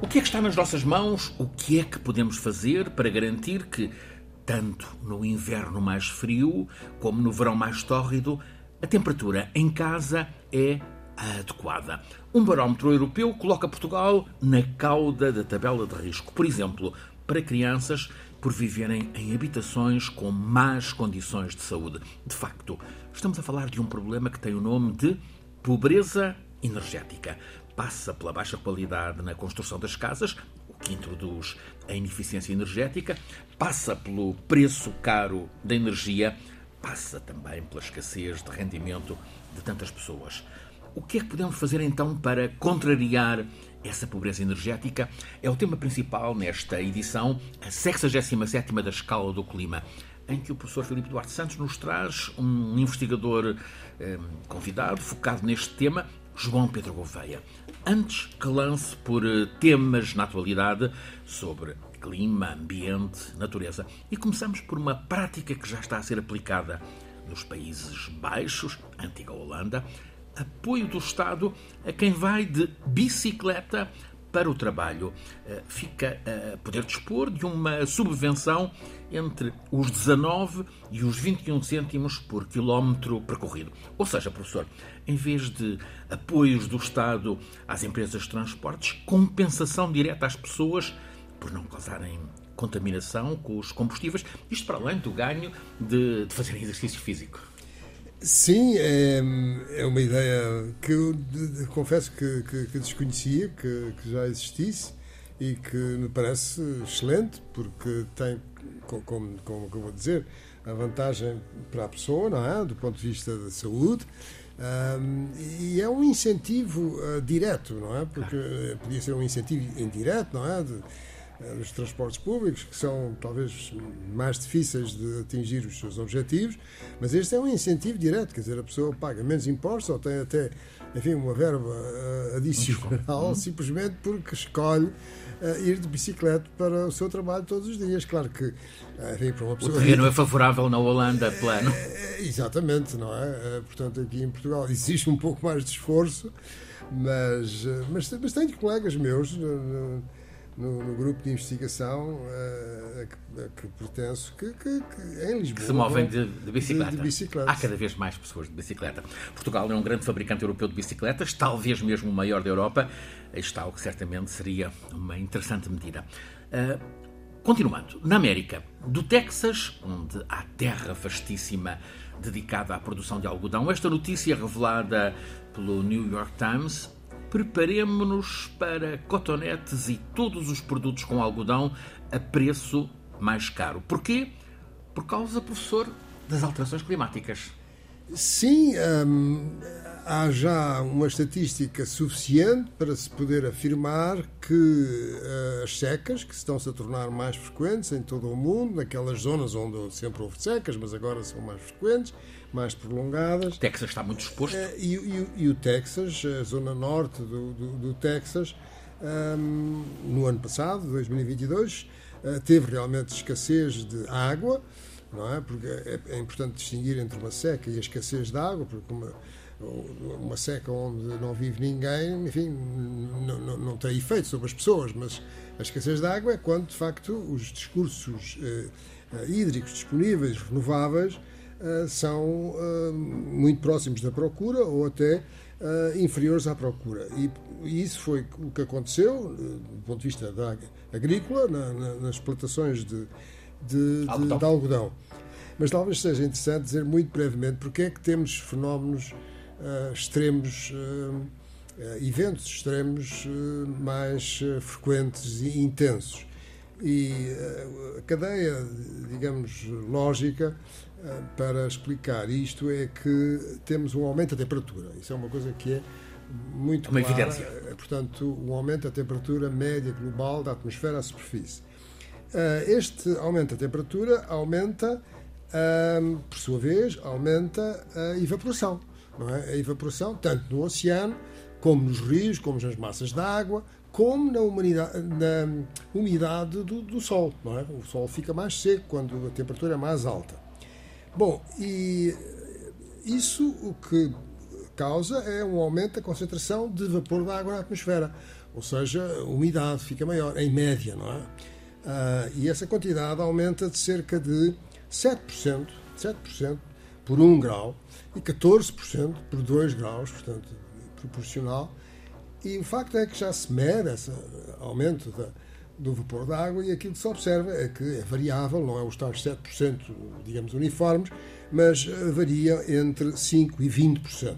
O que é que está nas nossas mãos? O que é que podemos fazer para garantir que, tanto no inverno mais frio como no verão mais tórrido, a temperatura em casa é adequada? Um barómetro europeu coloca Portugal na cauda da tabela de risco. Por exemplo, para crianças por viverem em habitações com más condições de saúde. De facto, estamos a falar de um problema que tem o nome de pobreza energética. Passa pela baixa qualidade na construção das casas, o que introduz a ineficiência energética, passa pelo preço caro da energia, passa também pela escassez de rendimento de tantas pessoas. O que é que podemos fazer então para contrariar essa pobreza energética? É o tema principal nesta edição, a 67 da Escala do Clima, em que o professor Filipe Duarte Santos nos traz um investigador eh, convidado, focado neste tema, João Pedro Gouveia. Antes que lance por eh, temas na atualidade sobre clima, ambiente, natureza. E começamos por uma prática que já está a ser aplicada nos Países Baixos, antiga Holanda, apoio do Estado a quem vai de bicicleta para o trabalho. Eh, fica a poder dispor de uma subvenção entre os 19 e os 21 cêntimos por quilómetro percorrido. Ou seja, professor, em vez de apoios do Estado às empresas de transportes, compensação direta às pessoas por não causarem contaminação com os combustíveis, isto para além do ganho de, de fazer exercício físico. Sim, é, é uma ideia que eu confesso que, que, que desconhecia, que, que, já existisse e que me parece excelente, porque tem, como, como eu vou dizer, a vantagem para a pessoa, não é? Do ponto de vista da saúde. Um, e é um incentivo uh, direto, não é? Porque uh, podia ser um incentivo indireto, não é? De, dos transportes públicos, que são talvez mais difíceis de atingir os seus objetivos, mas este é um incentivo direto, quer dizer, a pessoa paga menos impostos ou tem até, enfim, uma verba uh, adicional uhum. simplesmente porque escolhe uh, ir de bicicleta para o seu trabalho todos os dias. Claro que, enfim, para uma pessoa. O terreno é favorável na Holanda, plano. É, exatamente, não é? Portanto, aqui em Portugal existe um pouco mais de esforço, mas, mas, mas tenho colegas meus no, no, grupo de investigação uh, a, que, a que pertenço, que, que, que, em Lisboa. Que se movem de, de, bicicleta. De, de bicicleta. Há cada vez mais pessoas de bicicleta. Portugal é um grande fabricante europeu de bicicletas, talvez mesmo o maior da Europa. Está o que certamente seria uma interessante medida. Uh, continuando, na América, do Texas, onde há terra vastíssima dedicada à produção de algodão, esta notícia revelada pelo New York Times preparemos-nos para cotonetes e todos os produtos com algodão a preço mais caro. Porquê? Por causa, professor, das alterações climáticas. Sim, hum, há já uma estatística suficiente para se poder afirmar que uh, as secas, que estão-se a tornar mais frequentes em todo o mundo, naquelas zonas onde sempre houve secas, mas agora são mais frequentes, mais prolongadas. O Texas está muito exposto. Uh, e, e, e, o Texas, a zona norte do, do, do Texas, um, no ano passado, 2022, uh, eh, teve realmente escassez de água, não é? Porque é, é, importante distinguir entre uma seca e a escassez de água, porque uma, uma seca onde não vive ninguém, enfim, não, não, não tem efeito sobre as pessoas, mas a escassez de água é quando, de facto, os discursos uh, hídricos disponíveis, renováveis, uh, são uh, muito próximos da procura ou até inferiores à procura. E, e, isso foi o que aconteceu, do ponto de vista da agrícola, na, na, nas plantações de, de, de, de algodão. Mas talvez seja interessante dizer muito brevemente porque é que temos fenómenos uh, extremos, uh, eventos extremos mais frequentes e intensos. E a cadeia, digamos, lógica para explicar isto é que temos um aumento da temperatura. Isso é uma coisa que é muito uma clara. evidência. Portanto, um aumento da temperatura média global da atmosfera à superfície. Este aumento da temperatura aumenta, por sua vez, aumenta a evaporação não é? A evaporação, tanto no oceano, como nos rios, como nas massas de água, como na, na umidade do, do Sol. Não é? O Sol fica mais seco quando a temperatura é mais alta. Bom, e isso o que causa é um aumento da concentração de vapor de água na atmosfera, ou seja, a umidade fica maior, em média, não é? Uh, e essa quantidade aumenta de cerca de 7%, 7% por 1 grau e 14% por 2 graus, portanto, proporcional. E o facto é que já se mede esse aumento da, do vapor da água e aquilo que se observa é que é variável, não é os tais 7%, digamos, uniformes, mas varia entre 5% e 20%.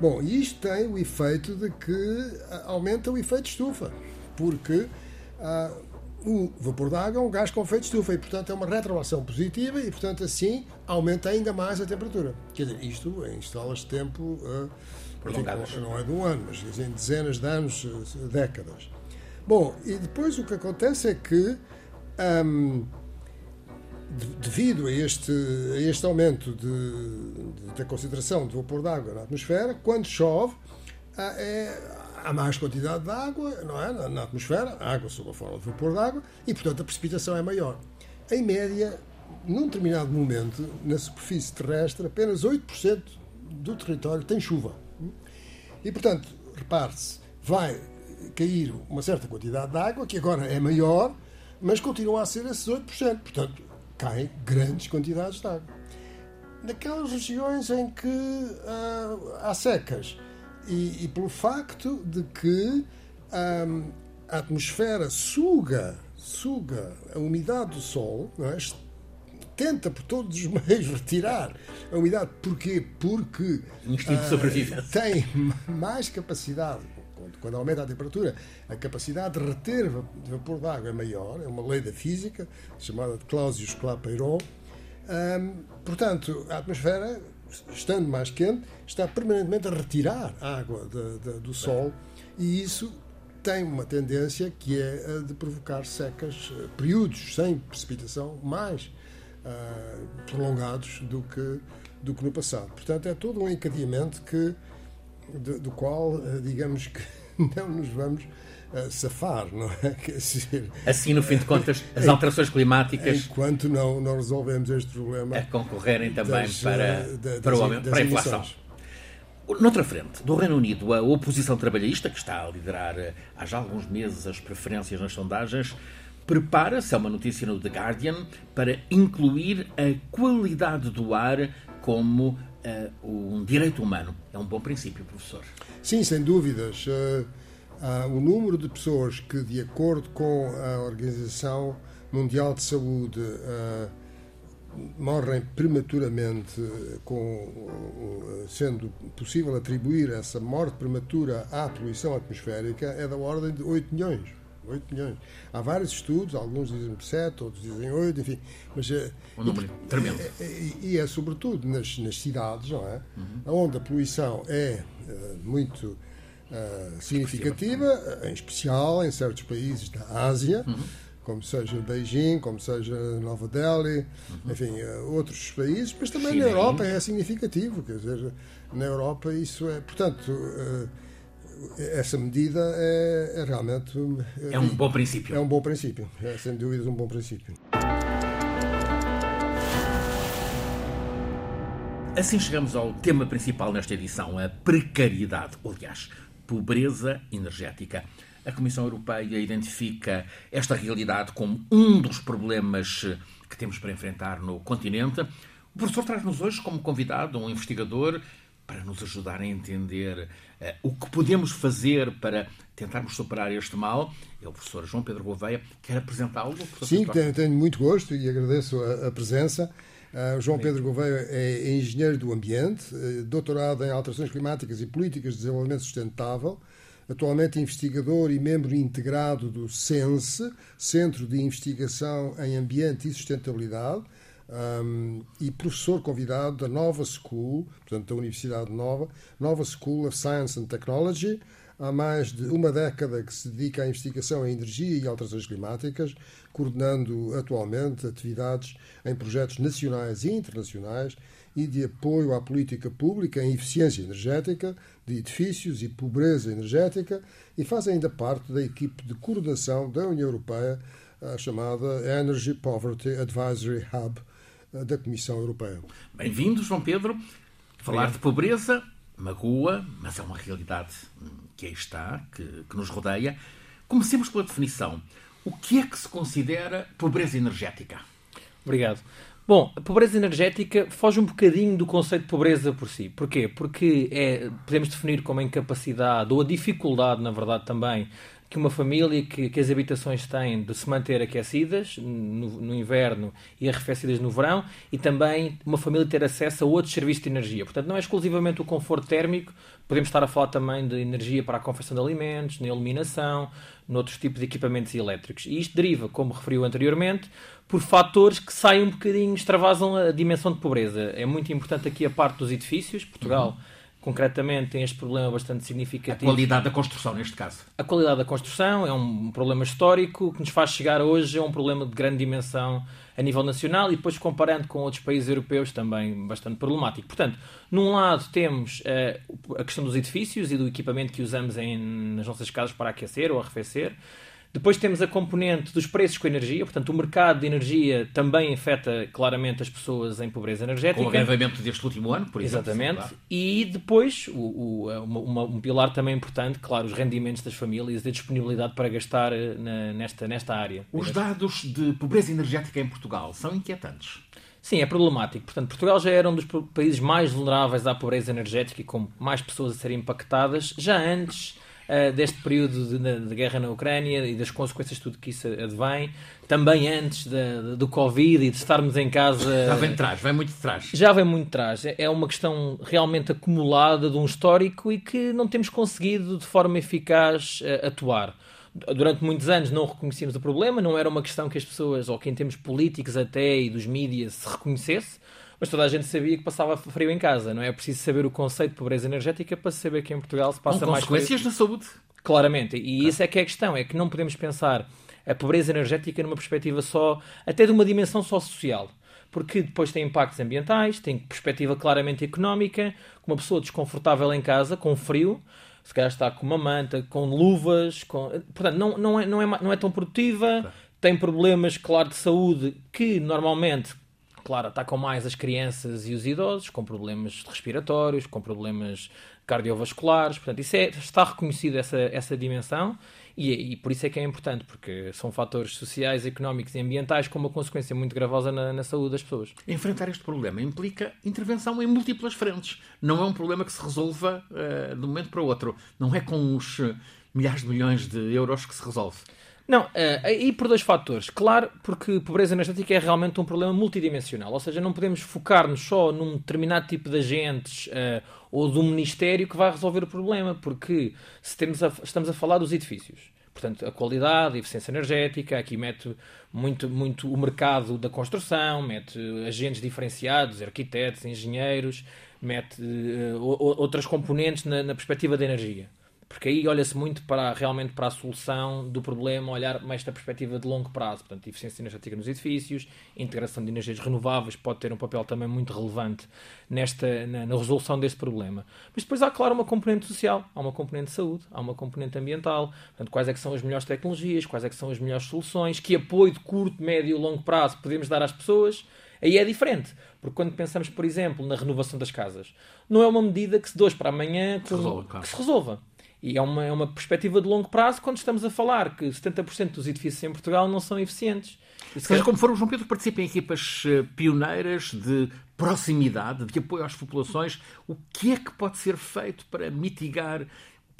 Bom, isto tem o efeito de que aumenta o efeito estufa, porque ah, o vapor da água é um gás com efeito estufa e, portanto, é uma retroação positiva e, portanto, assim aumenta ainda mais a temperatura. Quer dizer, isto em escalas de tempo. Ah, Prolongadas. Não é de um ano, mas dizem dezenas de anos, eh, décadas. Bom, e depois o que acontece é que, um, devido a este, a este aumento de, de, da concentração de vapor de água na atmosfera, quando chove, há, é, há mais quantidade de água não é? na atmosfera, água sob a forma de vapor de água, e portanto a precipitação é maior. Em média, num determinado momento, na superfície terrestre, apenas 8% do território tem chuva. E, portanto, repare-se, vai cair uma certa quantidade de água, que agora é maior, mas continua a ser esses 8%. Portanto, caem grandes quantidades de água. Naquelas regiões em que uh, há secas, e, e, pelo facto de que um, a atmosfera suga, suga a umidade do Sol, é? tenta por todos os meios retirar a umidade. Porquê? Porque uh, tem mais capacidade, quando aumenta a temperatura, a capacidade de reter vapor de água é maior, é uma lei da física, chamada de Clausius-Clapeyron. Um, portanto, a atmosfera, estando mais quente, está permanentemente a retirar água de, de, do Sol e isso tem uma tendência que é a de provocar secas, eh, períodos sem precipitação mais uh, prolongados do que, do que no passado. Portanto, é todo um encadeamento que, do, do qual, uh, digamos que não nos vamos uh, safar, não é? Dizer, assim, no fim de contas, as alterações climáticas. Enquanto não, não resolvemos este problema. A concorrerem também das, para, da, para, o homem, para a inflação. Noutra frente, do Reino Unido, a oposição trabalhista, que está a liderar há já alguns meses as preferências nas sondagens, prepara-se, é uma notícia no The Guardian, para incluir a qualidade do ar como uh, um direito humano. É um bom princípio, professor. Sim, sem dúvidas. Uh, uh, o número de pessoas que, de acordo com a Organização Mundial de Saúde, morrem prematuramente, com, sendo possível atribuir essa morte prematura à poluição atmosférica, é da ordem de 8 milhões. 8 milhões. Há vários estudos, alguns dizem 7, outros dizem 8, enfim. Mas, eh, um número e, tremendo. E, e, e, é sobretudo nas, nas cidades, não é? Uhum. Onde a poluição é muito uh, significativa, em especial em certos países da Ásia. Uhum como seja Beijing, como seja Nova Delhi, uhum. enfim, outros países, mas também China na Europa é significativo, quer dizer, na Europa isso é, portanto, essa medida é, é realmente. É um bom princípio. É um bom princípio, é sem dúvida um bom princípio. Assim chegamos ao tema principal nesta edição, a precariedade, aliás, pobreza energética. A Comissão Europeia identifica esta realidade como um dos problemas que temos para enfrentar no continente. O professor traz-nos hoje como convidado um investigador para nos ajudar a entender uh, o que podemos fazer para tentarmos superar este mal. É o professor João Pedro Gouveia. Quer apresentá-lo? Sim, tenho, tenho, muito gosto e agradeço a, a presença. Uh, João Pedro Gouveia é engenheiro do ambiente, uh, doutorado em alterações climáticas e políticas de desenvolvimento sustentável, atualmente investigador e membro integrado do CENSE, Centro de Investigação em Ambiente e Sustentabilidade, um, e professor convidado da Nova School, portanto da Universidade Nova, Nova School of Science and Technology, há mais de uma década que se dedica à investigação em energia e alterações climáticas, coordenando atualmente atividades em projetos nacionais e internacionais e de apoio à política pública em eficiência energética de edifícios e pobreza energética e faz ainda parte da equipe de coordenação da União Europeia, a chamada Energy Poverty Advisory Hub, da Comissão Europeia. Bem-vindo, João Pedro. Falar de pobreza, magoa, mas é uma realidade hum, que aí está, que, que nos rodeia. Comecemos pela definição. O que é que se considera pobreza energética? Obrigado. Bom, a pobreza energética foge um bocadinho do conceito de pobreza por si. Porquê? Porque é, podemos definir como a incapacidade ou a dificuldade, na verdade, também que uma família que, que, as habitações têm de se manter aquecidas no, no, inverno e arrefecidas no verão e também uma família ter acesso a outros serviços de energia. Portanto, não é exclusivamente o conforto térmico, podemos estar a falar também de energia para a confecção de alimentos, na iluminação, noutros tipos de equipamentos elétricos. E isto deriva, como referiu anteriormente, por fatores que saem um bocadinho, extravasam a dimensão de pobreza. É muito importante aqui a parte dos edifícios. Portugal. Uhum concretamente tem este problema bastante significativo. A qualidade da construção, neste caso. A qualidade da construção é um problema histórico que nos faz chegar hoje a um problema de grande dimensão a nível nacional e depois comparando com outros países europeus também bastante problemático. Portanto, num lado temos uh, a questão dos edifícios e do equipamento que usamos em, nas nossas casas para aquecer ou arrefecer. Depois temos a componente dos preços com energia, portanto, o mercado de energia também afeta claramente as pessoas em pobreza energética. Com o agravamento deste último ano, por exemplo. Exatamente. Claro. E depois, o, o, uma, um pilar também importante, claro, os rendimentos das famílias e a disponibilidade para gastar eh, na, nesta, nesta área. Os dados de pobreza energética em Portugal são inquietantes. Sim, é problemático. Portanto, Portugal já era um dos países mais vulneráveis à pobreza energética e com mais pessoas a serem impactadas já antes uh, deste período de, de, guerra na Ucrânia e das consequências de tudo que isso advém, também antes de, de, do Covid e de estarmos em casa. Já vem de trás, vem muito de trás. Já vem muito de trás. É, é uma questão realmente acumulada de um histórico e que não temos conseguido de forma eficaz uh, atuar durante muitos anos não reconhecíamos o problema, não era uma questão que as pessoas, ou que em termos políticos até e dos mídias, se reconhecesse mas toda a gente sabia que passava frio em casa. Não é preciso saber o conceito de pobreza energética para saber que em Portugal se passa Com mais consequências na saúde. Claramente. E claro. isso é que é a questão. É que não podemos pensar a pobreza energética numa perspectiva só, até de uma dimensão só social. Porque depois tem impactos ambientais, tem perspectiva claramente económica, com uma pessoa desconfortável em casa, com frio, se calhar está com uma manta, com luvas, com... portanto, não, não, é, não, é, não é tão produtiva, claro. tem problemas, claro, de saúde que normalmente claro, atacam mais as crianças e os idosos com problemas respiratórios, com problemas cardiovasculares. Portanto, isso é, está reconhecido essa, essa dimensão e, e, por isso é que é importante, porque são fatores sociais, económicos e ambientais com uma consequência muito gravosa na, na saúde das pessoas. Enfrentar este problema implica intervenção em múltiplas frentes. Não é um problema que se resolva uh, de um momento para o outro. Não é com os milhares de milhões de euros que se resolve. Não, e por dois fatores. Claro, porque pobreza energética é realmente um problema multidimensional, ou seja, não podemos focar-nos só num determinado tipo de agentes uh, ou de um ministério que vai resolver o problema, porque a, estamos a falar dos edifícios. Portanto, a qualidade, a eficiência energética, aqui mete muito, muito o mercado da construção, mete agentes diferenciados, arquitetos, engenheiros, mete uh, outras componentes na, na perspectiva da energia porque aí olha-se muito para realmente para a solução do problema, olhar mais da perspectiva de longo prazo, portanto, eficiência energética nos edifícios, integração de energias renováveis pode ter um papel também muito relevante nesta na, na, resolução deste problema. Mas depois há, claro, uma componente social, há uma componente de saúde, há uma componente ambiental, portanto, quais é que são as melhores tecnologias, quais é que são as melhores soluções, que apoio de curto, médio e longo prazo podemos dar às pessoas. Aí é diferente, porque quando pensamos, por exemplo, na renovação das casas, não é uma medida que se hoje para amanhã que. Que se resolva. E é uma, é uma perspectiva de longo prazo quando estamos a falar que 70% dos edifícios em Portugal não são eficientes. Seja como for, o João Pedro participa em equipas eh, pioneiras de proximidade, de apoio às populações. O que é que pode ser feito para mitigar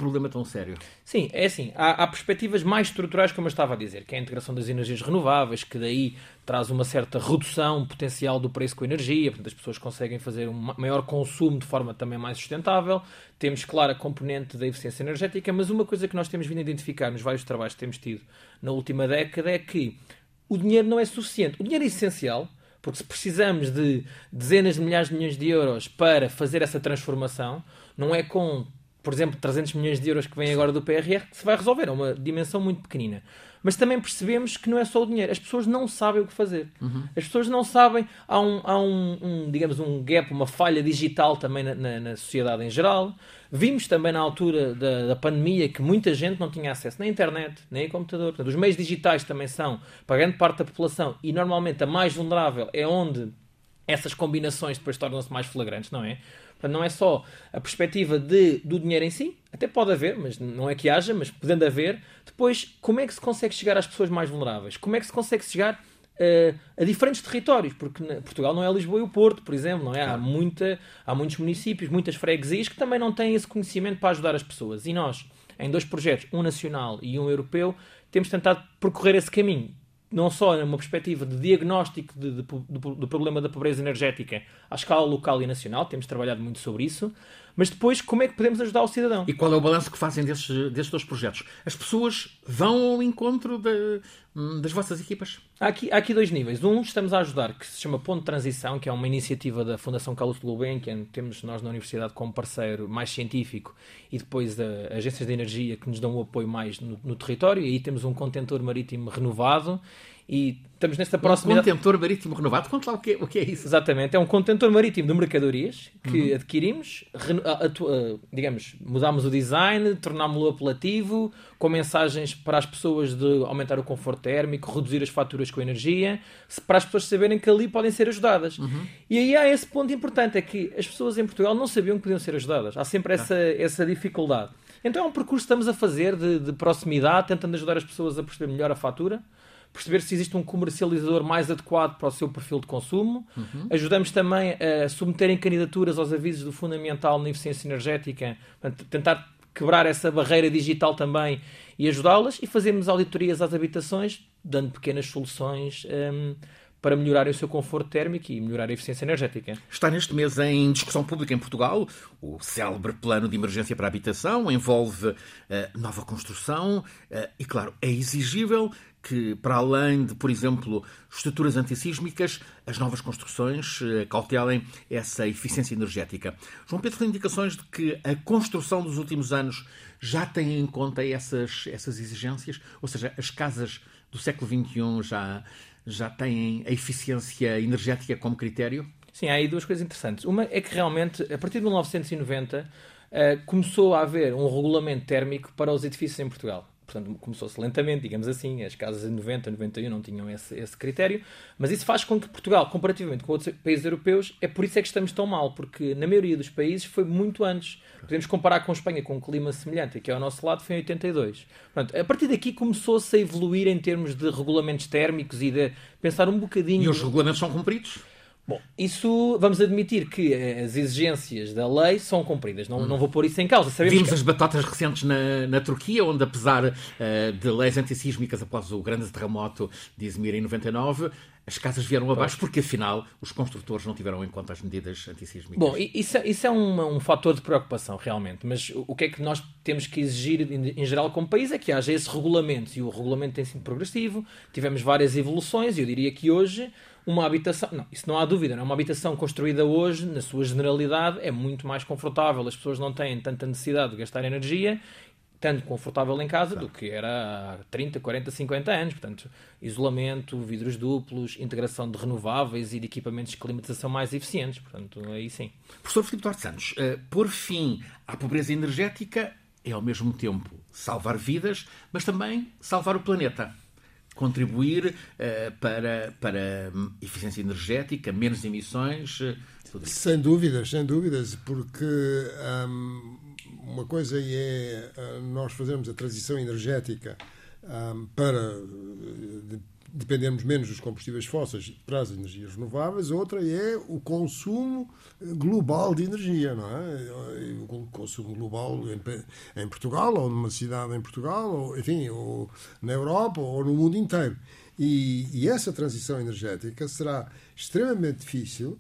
problema tão sério? Sim, é assim. Há, há, perspectivas mais estruturais, como eu estava a dizer, que é a integração das energias renováveis, que daí traz uma certa redução potencial do preço com a energia, portanto as pessoas conseguem fazer um maior consumo de forma também mais sustentável. Temos, claro, a componente da eficiência energética, mas uma coisa que nós temos vindo a identificar nos vários trabalhos que temos tido na última década é que o dinheiro não é suficiente. O dinheiro é essencial, porque se precisamos de dezenas de milhares de milhões de euros para fazer essa transformação, não é com por exemplo, 300 milhões de euros que vem agora do PRR, que se vai resolver. É uma dimensão muito pequenina. Mas também percebemos que não é só o dinheiro. As pessoas não sabem o que fazer. Uhum. As pessoas não sabem. Há, um, há um, um, digamos, um gap, uma falha digital também na, na, na sociedade em geral. Vimos também na altura da, da, pandemia que muita gente não tinha acesso nem à internet, nem a computador. Portanto, os meios digitais também são, para grande parte da população, e normalmente a mais vulnerável é onde essas combinações depois tornam-se mais flagrantes, não é? Portanto, não é só a perspectiva de, do dinheiro em si, até pode haver, mas não é que haja, mas podendo haver. Depois, como é que se consegue chegar às pessoas mais vulneráveis? Como é que se consegue chegar uh, a diferentes territórios? Porque Portugal não é Lisboa e o Porto, por exemplo, não é? Há, muita, há muitos municípios, muitas freguesias que também não têm esse conhecimento para ajudar as pessoas. E nós, em dois projetos, um nacional e um europeu, temos tentado percorrer esse caminho não só numa perspectiva de diagnóstico de, de, do, do, problema da pobreza energética à escala local e nacional, temos trabalhado muito sobre isso, mas depois como é que podemos ajudar o cidadão? E qual é o balanço que fazem desses, desses dois projetos? As pessoas vão ao encontro de, das vossas equipas? Há aqui, há aqui dois níveis. Um, estamos a ajudar, que se chama Ponto de Transição, que é uma iniciativa da Fundação Carlos Gulbenkian, temos nós na Universidade como parceiro mais científico, e depois a, agências de energia que nos dão o apoio mais no, no território, e aí temos um contentor marítimo renovado, e estamos nesta próxima. Um contentor marítimo renovado? Conte lá o que, é, o que é isso. Exatamente, é um contentor marítimo de mercadorias que uhum. adquirimos, digamos, mudámos o design, tornámos-lo apelativo, com mensagens para as pessoas de aumentar o conforto térmico, reduzir as faturas com energia, para as pessoas saberem que ali podem ser ajudadas. Uhum. E aí há esse ponto importante, é que as pessoas em Portugal não sabiam que podiam ser ajudadas. Há sempre essa, essa dificuldade. Então é um percurso que estamos a fazer de, de proximidade, tentando ajudar as pessoas a perceber melhor a fatura perceber se existe um comercializador mais adequado para o seu perfil de consumo. Uhum. Ajudamos também a submeterem candidaturas aos avisos do Fundamental na eficiência energética, portanto, tentar quebrar essa barreira digital também e ajudá-las e fazermos auditorias às habitações, dando pequenas soluções um, para melhorarem o seu conforto térmico e melhorar a eficiência energética. Está neste mês em discussão pública em Portugal o célebre plano de emergência para a habitação, envolve uh, nova construção uh, e, claro, é exigível que, para além de, por exemplo, estruturas antissísmicas, as novas construções uh, cautelem essa eficiência energética. João Pedro tem indicações de que a construção dos últimos anos já tem em conta essas, essas exigências, ou seja, as casas do século XXI já já têm a eficiência energética como critério? Sim, há aí duas coisas interessantes. Uma é que realmente, a partir de 1990, uh, começou a haver um regulamento térmico para os edifícios em Portugal portanto começou-se lentamente, digamos assim, as casas em 90, 91 não tinham esse, esse critério, mas isso faz com que Portugal, comparativamente com outros países europeus, é por isso é que estamos tão mal, porque na maioria dos países foi muito antes. Podemos comparar com a Espanha, com um clima semelhante, que ao nosso lado foi em 82. Portanto, a partir daqui começou-se a evoluir em termos de regulamentos térmicos e de pensar um bocadinho... E os regulamentos são cumpridos? Bom, isso vamos admitir que as exigências da lei são cumpridas, não, hum. não vou pôr isso em causa. Sabemos Vimos que... as batotas recentes na, na Turquia, onde apesar uh, de leis antissísmicas após o grande terremoto de Izmir em 99, as casas vieram abaixo porque afinal os construtores não tiveram em conta as medidas antissísmicas. Bom, isso, é, isso é um, um fator de preocupação realmente, mas o que é que nós temos que exigir em, em geral como país é que haja esse regulamento e o regulamento tem sido progressivo, tivemos várias evoluções e eu diria que hoje uma habitação, não, isso não há dúvida, não? É? uma habitação construída hoje, na sua generalidade, é muito mais confortável, as pessoas não têm tanta necessidade de gastar energia, tanto confortável em casa do que era há 30, 40, 50 anos. Portanto, isolamento, vidros duplos, integração de renováveis e de equipamentos de climatização mais eficientes. Portanto, aí sim. Professor Filipe Duarte Santos, uh, pôr fim à pobreza energética é ao mesmo tempo salvar vidas, mas também salvar o planeta contribuir uh, para, para eficiência energética, menos emissões. Uh, sem dúvidas, sem dúvidas, porque um, uma coisa é uh, nós fazermos a transição energética um, para dependermos menos dos combustíveis fósseis para as energias renováveis, outra é o consumo global de energia, não é? O consumo global em, Portugal, ou numa cidade em Portugal, ou, enfim, ou na Europa, ou no mundo inteiro. E, e essa transição energética será extremamente difícil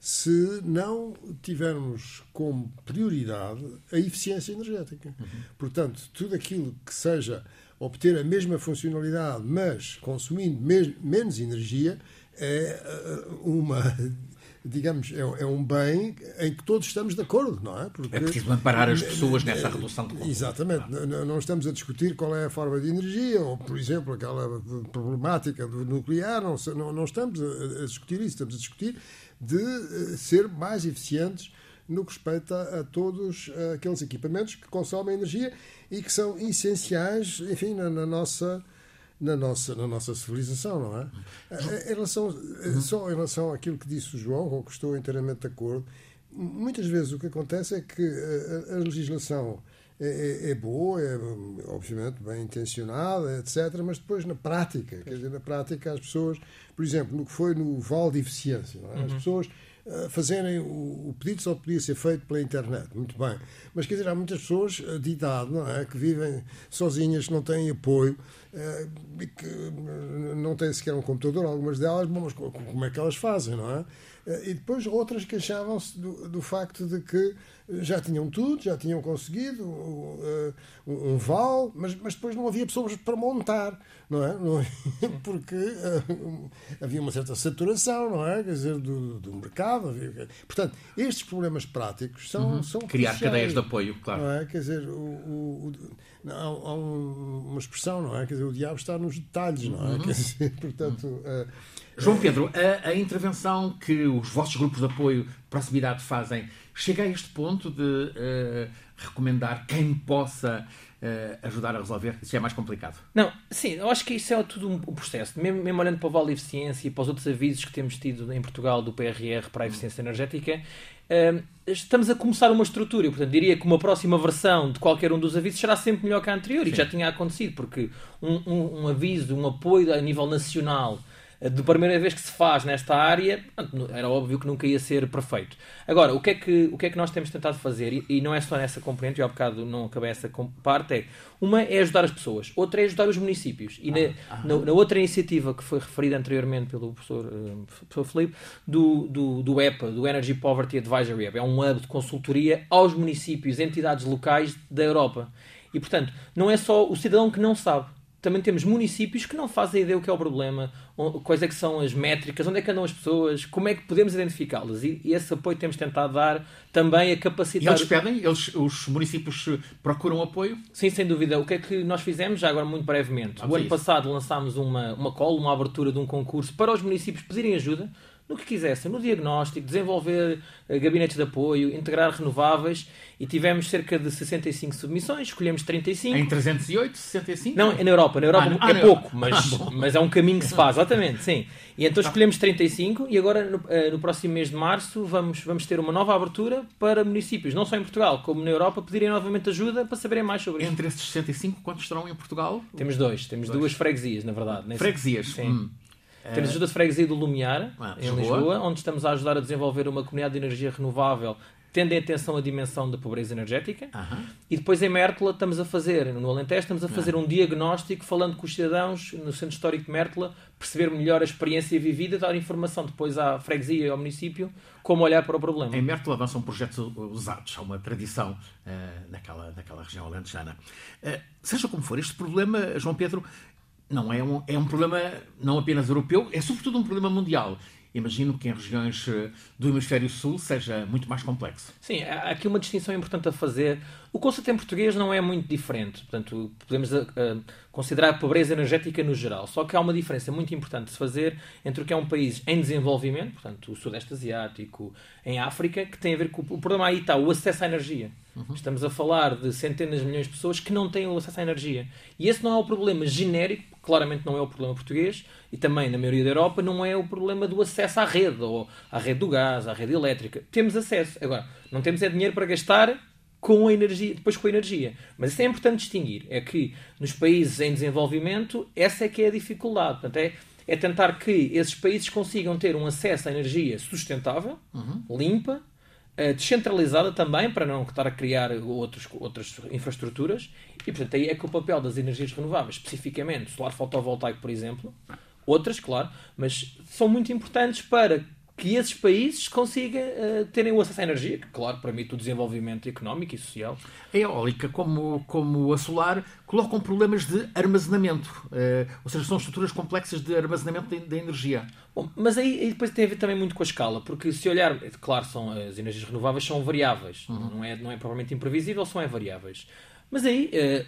se não tivermos como prioridade a eficiência energética. Uhum. Portanto, tudo aquilo que seja obter a mesma funcionalidade, mas consumindo menos energia, é uh, uma digamos, é, é, um bem em que todos estamos de acordo, não é? Porque, é preciso amparar as pessoas nessa redução de consumo. Exatamente. Não, não estamos a discutir qual é a forma de energia, ou, por exemplo, aquela problemática do nuclear, não, não, não estamos a, discutir isso, estamos a discutir de uh, ser mais eficientes no que respeita a, todos uh, aqueles equipamentos que consomem energia e que são essenciais, enfim, na, na nossa na nossa, na nossa civilização, não é? Em relação, só em relação àquilo que disse o João, com que estou inteiramente de acordo, muitas vezes o que acontece é que a, a legislação é, é, é, boa, é obviamente bem intencionada, etc., mas depois na prática, quer dizer, na prática as pessoas, por exemplo, no que foi no Val de Eficiência, é? as uhum. pessoas fazerem o, o, pedido só podia ser feito pela internet, muito bem, mas quer dizer, há muitas pessoas uh, de idade, não é, que vivem sozinhas, que não têm apoio, que não têm sequer um computador, algumas delas, bom, mas como é que elas fazem, não é? E depois outras queixavam-se do, do facto de que já tinham tudo, já tinham conseguido uh, um val, mas, mas depois não havia pessoas para montar, não é? Não? Porque uh, havia uma certa saturação, não é? Quer dizer, do, do mercado. Havia... Portanto, estes problemas práticos são. Uhum. são Criar cadeias de apoio, claro. Não é? Quer dizer, o, o, o, há, há uma expressão, não é? Quer dizer, o diabo está nos detalhes, não é? Uhum. Quer dizer, portanto. Uh, João Pedro, a, a, intervenção que os vossos grupos de apoio proximidade fazem chega a este ponto de uh, recomendar quem possa uh, ajudar a resolver? Isso é mais complicado. Não, sim, eu acho que isso é tudo um, um processo. Mesmo, mesmo, olhando para o Vale de Eficiência e para os outros avisos que temos tido em Portugal do PRR para a eficiência energética, uh, estamos a começar uma estrutura. Eu, portanto, diria que uma próxima versão de qualquer um dos avisos será sempre melhor que a anterior. Sim. E já tinha acontecido, porque um, um, um aviso, um apoio a nível nacional de primeira vez que se faz nesta área, era óbvio que nunca ia ser perfeito. Agora, o que é que, o que, é que nós temos tentado fazer, e, não é só nessa componente, eu há bocado não acabei essa parte, é uma é ajudar as pessoas, outra é ajudar os municípios. E na, ah, na, na, outra iniciativa que foi referida anteriormente pelo professor, uh, professor Felipe, do, do, do EPA, do Energy Poverty Advisory Hub, é um hub de consultoria aos municípios, entidades locais da Europa. E, portanto, não é só o cidadão que não sabe também temos municípios que não fazem ideia o que é o problema, quais é que são as métricas, onde é que andam as pessoas, como é que podemos identificá-las. E, e, esse apoio temos tentado dar também a capacitar... E eles pedem? Eles, os municípios procuram apoio? Sim, sem dúvida. O que é que nós fizemos, já agora muito brevemente? Vamos o ano passado lançámos uma, uma call, uma abertura de um concurso para os municípios pedirem ajuda no que quisessem, no diagnóstico, desenvolver uh, gabinetes de apoio, integrar renováveis e tivemos cerca de 65 submissões, escolhemos 35. Em 308, 65? Não, na Europa. Na Europa ah, é ah, pouco, mas, ah, mas é um caminho que se faz, exatamente, sim. E então escolhemos 35 e agora no, uh, no, próximo mês de março vamos, vamos ter uma nova abertura para municípios, não só em Portugal, como na Europa, pedirem novamente ajuda para saberem mais sobre isso. Entre esses 65, quantos estarão em Portugal? Temos dois, temos dois. duas freguesias, na verdade. Freguesias? Sim. Hum. Temos a ajuda de freguesia do Lumiar, ah, em Lisboa. Lisboa, onde estamos a ajudar a desenvolver uma comunidade de energia renovável tendo em atenção a dimensão da pobreza energética. E depois em Mértola estamos a fazer, no Alentejo, estamos a fazer um diagnóstico falando com os cidadãos no Centro Histórico de Mértola, perceber melhor a experiência vivida, dar informação depois à freguesia e ao município como olhar para o problema. Em Mértola avançam projetos usados, há uma tradição uh, naquela, naquela região alentejana. Uh, seja como for, este problema, João Pedro, não é um, é um problema não apenas europeu, é sobretudo um problema mundial. Imagino que em regiões eh, do hemisfério sul seja muito mais complexo. Sim, há aqui uma distinção importante a fazer. O conceito em português não é muito diferente. Portanto, podemos uh, considerar a pobreza energética no geral. Só que há uma diferença muito importante de se fazer entre o que é um país em desenvolvimento, portanto, o Sudeste Asiático, em África, que tem a ver com. O problema aí está o acesso à energia. Uhum. Estamos a falar de centenas de milhões de pessoas que não têm o acesso à energia. E esse não é o problema genérico claramente não é o problema português e também na maioria da Europa não é o problema do acesso à rede ou à rede do gás, à rede elétrica. Temos acesso. Agora, não temos é dinheiro para gastar com a energia, depois com a energia. Mas isso é importante distinguir. É que nos países em desenvolvimento, essa é que é a dificuldade. Portanto, é, é tentar que esses países consigam ter um acesso à energia sustentável, uhum. limpa, eh, descentralizada também, para não estar a criar outros, outras infraestruturas, e portanto aí é que o papel das energias renováveis, especificamente solar fotovoltaico, por exemplo, outras, claro, mas são muito importantes para que esses países consigam uh, terem o acesso à energia, que, claro, permite o desenvolvimento económico e social. A eólica, como, como a solar, colocam problemas de armazenamento, uh, ou seja, são estruturas complexas de armazenamento da energia. Bom, mas aí, aí, depois tem a ver também muito com a escala, porque se olhar, claro, são, as energias renováveis são variáveis, uhum. não, é, não é propriamente imprevisível, são é variáveis. Mas aí eh,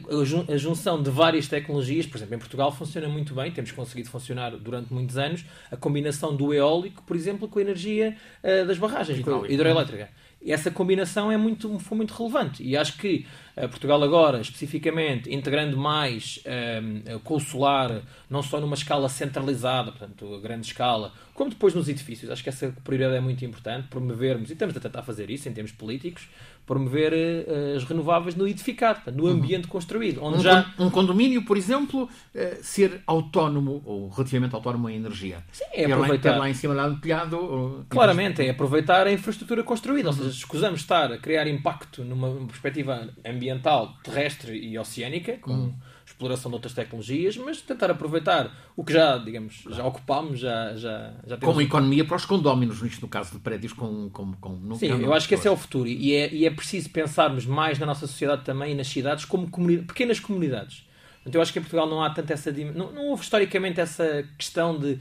a junção de várias tecnologias, por exemplo, em Portugal funciona muito bem, temos conseguido funcionar durante muitos anos, a combinação do eólico, por exemplo, com a energia eh, das barragens, a hidroelétrica. E essa combinação é muito, foi muito relevante e acho que Portugal agora, especificamente, integrando mais um, com o solar, não só numa escala centralizada, portanto, a grande escala, como depois nos edifícios. Acho que essa prioridade é muito importante, promovermos, e estamos a tentar fazer isso em termos políticos, promover uh, as renováveis no edificado, no uhum. ambiente uhum. construído. Onde um, já... um condomínio, por exemplo, uh, ser autónomo ou relativamente autónomo em energia. Sim, é aproveitar. Lá, lá em cima lá no telhado. Ou... Claramente, é aproveitar a infraestrutura construída. Ou seja, escusamos estar a criar impacto numa perspectiva ambiental, terrestre e oceânica, com uhum exploração de outras tecnologias, mas tentar aproveitar o que já, digamos, já ocupámos, já, já, já temos... Como economia para os condóminos, no caso de prédios com... com, com Sim, eu acho que esse é o futuro e é, e é preciso pensarmos mais na nossa sociedade também e nas cidades como pequenas comunidades. Portanto, eu acho que em Portugal não há tanto essa... Não, não houve historicamente essa questão de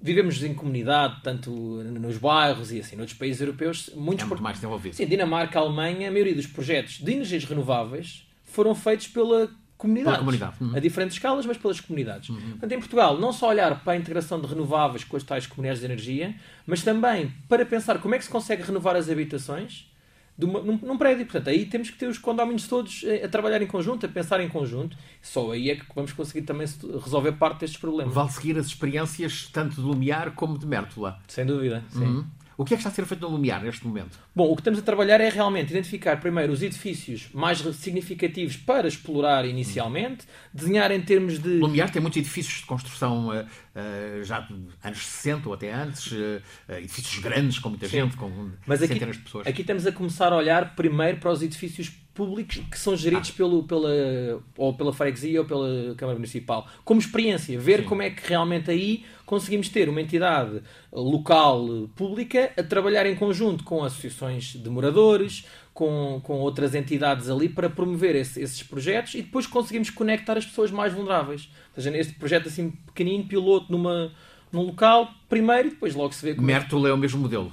vivemos em comunidade, tanto nos bairros e assim, noutros países europeus, muitos é muito mais desenvolvido. Sim, Dinamarca, Alemanha, a maioria dos projetos de energias renováveis foram feitos pela comunidades. Comunidade. Uhum. A diferentes escalas, mas pelas comunidades. Uhum. Portanto, em Portugal, não só olhar para a integração de renováveis com as tais comunidades de energia, mas também para pensar como é que se consegue renovar as habitações uma, num, num, prédio. Portanto, aí temos que ter os condóminos todos a, a, trabalhar em conjunto, a pensar em conjunto. Só aí é que vamos conseguir também resolver parte destes problemas. Vale seguir as experiências tanto de Lumiar como de Mértola. Sem dúvida, sim. Uhum. O que é que está a ser feito no Lumiar neste momento? Bom, o que estamos a trabalhar é realmente identificar primeiro os edifícios mais significativos para explorar inicialmente, desenhar em termos de. Lumiar tem muitos edifícios de construção uh, uh, já de anos 60 ou até antes, uh, edifícios grandes, com muita Sim. gente, com Mas aqui, centenas de pessoas. Aqui estamos a começar a olhar primeiro para os edifícios públicos que são geridos ah. pelo, pela, ou pela freguesia ou pela Câmara Municipal. Como experiência, ver Sim. como é que realmente aí conseguimos ter uma entidade local pública a trabalhar em conjunto com associações de moradores, com, com outras entidades ali para promover esse, esses projetos e depois conseguimos conectar as pessoas mais vulneráveis. Ou seja, este projeto assim pequenino, piloto numa, num local, primeiro e depois logo se vê como. Mértola é o mesmo modelo.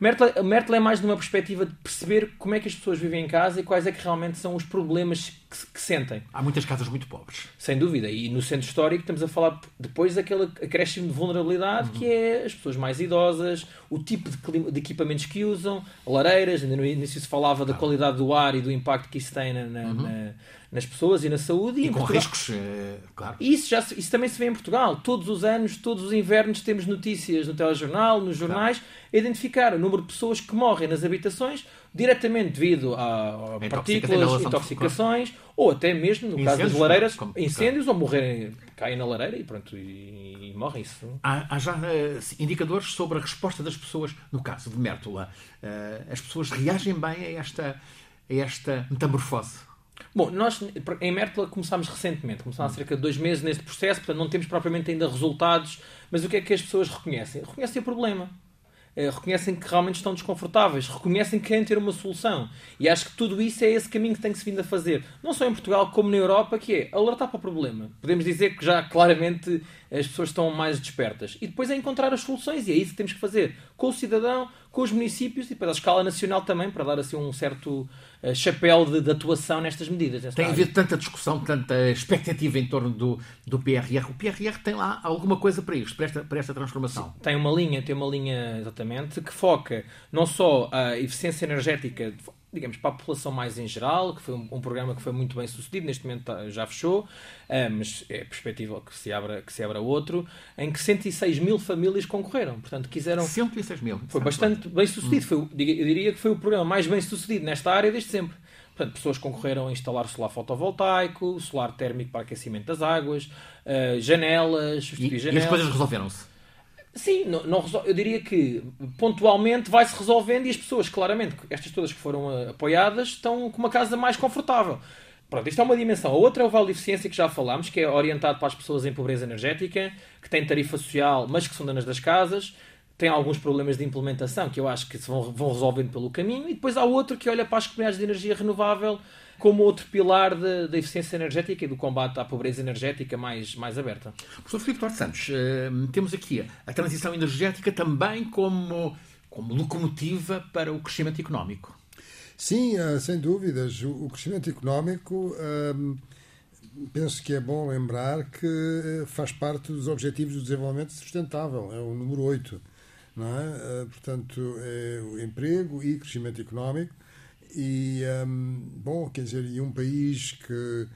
Mertle, é mais numa perspectiva de perceber como é que as pessoas vivem em casa e quais é que realmente são os problemas que, que, sentem. Há muitas casas muito pobres. Sem dúvida. E no centro histórico estamos a falar depois daquele acréscimo de vulnerabilidade uhum. que é as pessoas mais idosas, o tipo de, de, equipamentos que usam, lareiras, ainda no início se falava da qualidade do ar e do impacto que isso tem na, na, uhum. na nas pessoas e na saúde. E, e com Portugal... riscos, é, claro. Isso, já, isso também se vê em Portugal. Todos os anos, todos os invernos, temos notícias no telejornal, nos jornais, claro. a identificar o número de pessoas que morrem nas habitações diretamente devido a, a partículas, intoxicações, ou até mesmo, no incêndios, caso das lareiras, como, incêndios, claro. ou morrerem, caem na lareira e pronto, e, e morrem. Isso. Há, há já uh, indicadores sobre a resposta das pessoas, no caso de Mértola. Uh, as pessoas reagem bem a esta, a esta metamorfose. Bom, nós em Mértola começámos recentemente, começámos há cerca de dois meses neste processo, portanto não temos propriamente ainda resultados, mas o que é que as pessoas reconhecem? Reconhecem o problema. Eh, reconhecem que realmente estão desconfortáveis, reconhecem que querem ter uma solução. E acho que tudo isso é esse caminho que tem que se vindo a fazer, não só em Portugal como na Europa, que é alertar para o problema. Podemos dizer que já claramente as pessoas estão mais despertas. E depois é encontrar as soluções, e é isso que temos que fazer com o cidadão, com os municípios e depois à escala nacional também, para dar assim um certo uh, chapéu de, de, atuação nestas medidas. Tem havido tanta discussão, tanta expectativa em torno do, do PRR. O PRR tem lá alguma coisa para isto, para esta, para esta transformação? Sim, tem uma linha, tem uma linha exatamente, que foca não só a eficiência energética digamos, para a população mais em geral, que foi um, um, programa que foi muito bem sucedido, neste momento tá, já fechou, uh, mas é perspectiva que se, abra, que se abra outro, em que 106 mil famílias concorreram. Portanto, quiseram. 106 mil. Foi bastante bem sucedido. Hum. Foi, eu diria que foi o programa mais bem sucedido nesta área desde sempre. Portanto, pessoas concorreram a instalar solar fotovoltaico, solar térmico para aquecimento das águas, uh, janelas, e, janelas. E as coisas resolveram-se? Sim, não, não, eu diria que pontualmente vai-se resolvendo e as pessoas, claramente, estas todas que foram uh, apoiadas, estão com uma casa mais confortável. Pronto, isto é uma dimensão. A outra é o Vale de Eficiência que já falámos, que é orientado para as pessoas em pobreza energética, que têm tarifa social, mas que são donas das casas. Tem alguns problemas de implementação que eu acho que se vão, vão resolvendo pelo caminho. E depois há outro que olha para as comunidades de energia renovável como outro pilar da eficiência energética e do combate à pobreza energética mais, mais aberta. Professor Filipe Duarte Santos, eh, temos aqui a transição energética também como, como locomotiva para o crescimento económico. Sim, eh, sem dúvidas. O crescimento económico, ehm, penso que é bom lembrar que eh, faz parte dos Objetivos do Desenvolvimento Sustentável, é o número 8. Não é? Portanto, é o emprego e crescimento económico e, um, bom, quer dizer, e um país que,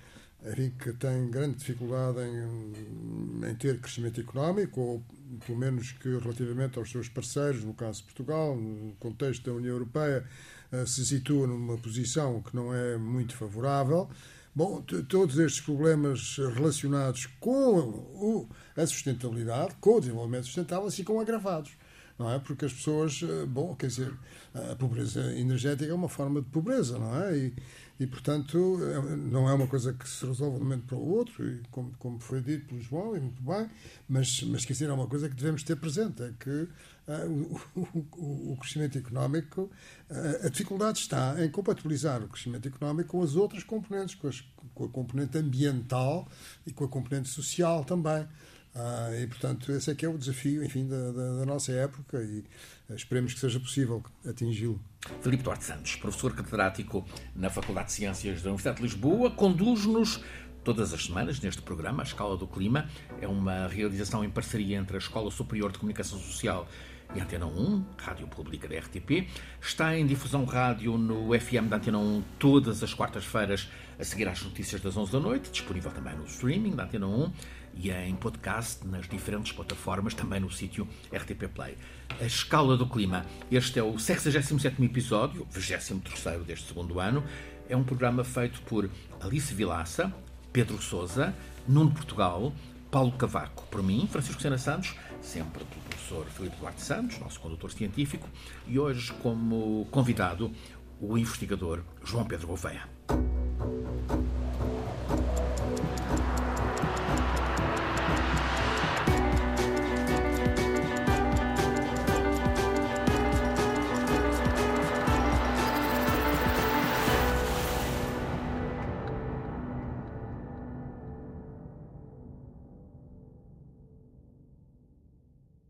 enfim, que tem grande dificuldade em, em ter crescimento económico, ou pelo menos que relativamente aos seus parceiros, no caso de Portugal, no contexto da União Europeia, uh, se situa numa posição que não é muito favorável. Bom, todos estes problemas relacionados com o, a sustentabilidade, com o desenvolvimento sustentável, ficam agravados não é? Porque as pessoas, eh, bom, quer dizer, a pobreza energética é uma forma de pobreza, não é? E, e portanto, é, não é uma coisa que se resolve de um momento para o outro, e como, como foi dito pelo João, e muito bem, mas, mas quer dizer, é uma coisa que devemos ter presente, é que uh, o, o, o, crescimento económico, uh, a dificuldade está em compatibilizar o crescimento económico com as outras componentes, com, as, com a componente ambiental e com a componente social também. Ah, e, portanto, esse é que é o desafio, enfim, da, da, da nossa época e esperemos que seja possível atingi-lo. Filipe Duarte Santos, professor catedrático na Faculdade de Ciências da Universidade de Lisboa, conduz-nos todas as semanas neste programa, A Escala do Clima. É uma realização em parceria entre a Escola Superior de Comunicação Social e Antena 1, Rádio Pública da RTP. Está em difusão rádio no FM da Antena 1 todas as quartas-feiras, a seguir às notícias das 11 da noite, disponível também no streaming da Antena 1 e em podcast nas diferentes plataformas, também no sítio RTP Play. A Escala do Clima. Este é o 67 episódio, 23 deste segundo ano. É um programa feito por Alice Vilaça, Pedro Souza, Nuno Portugal, Paulo Cavaco, por mim, Francisco Sena Santos, sempre pelo professor Filipe Duarte Santos, nosso condutor científico, e hoje como convidado o investigador João Pedro Gouveia.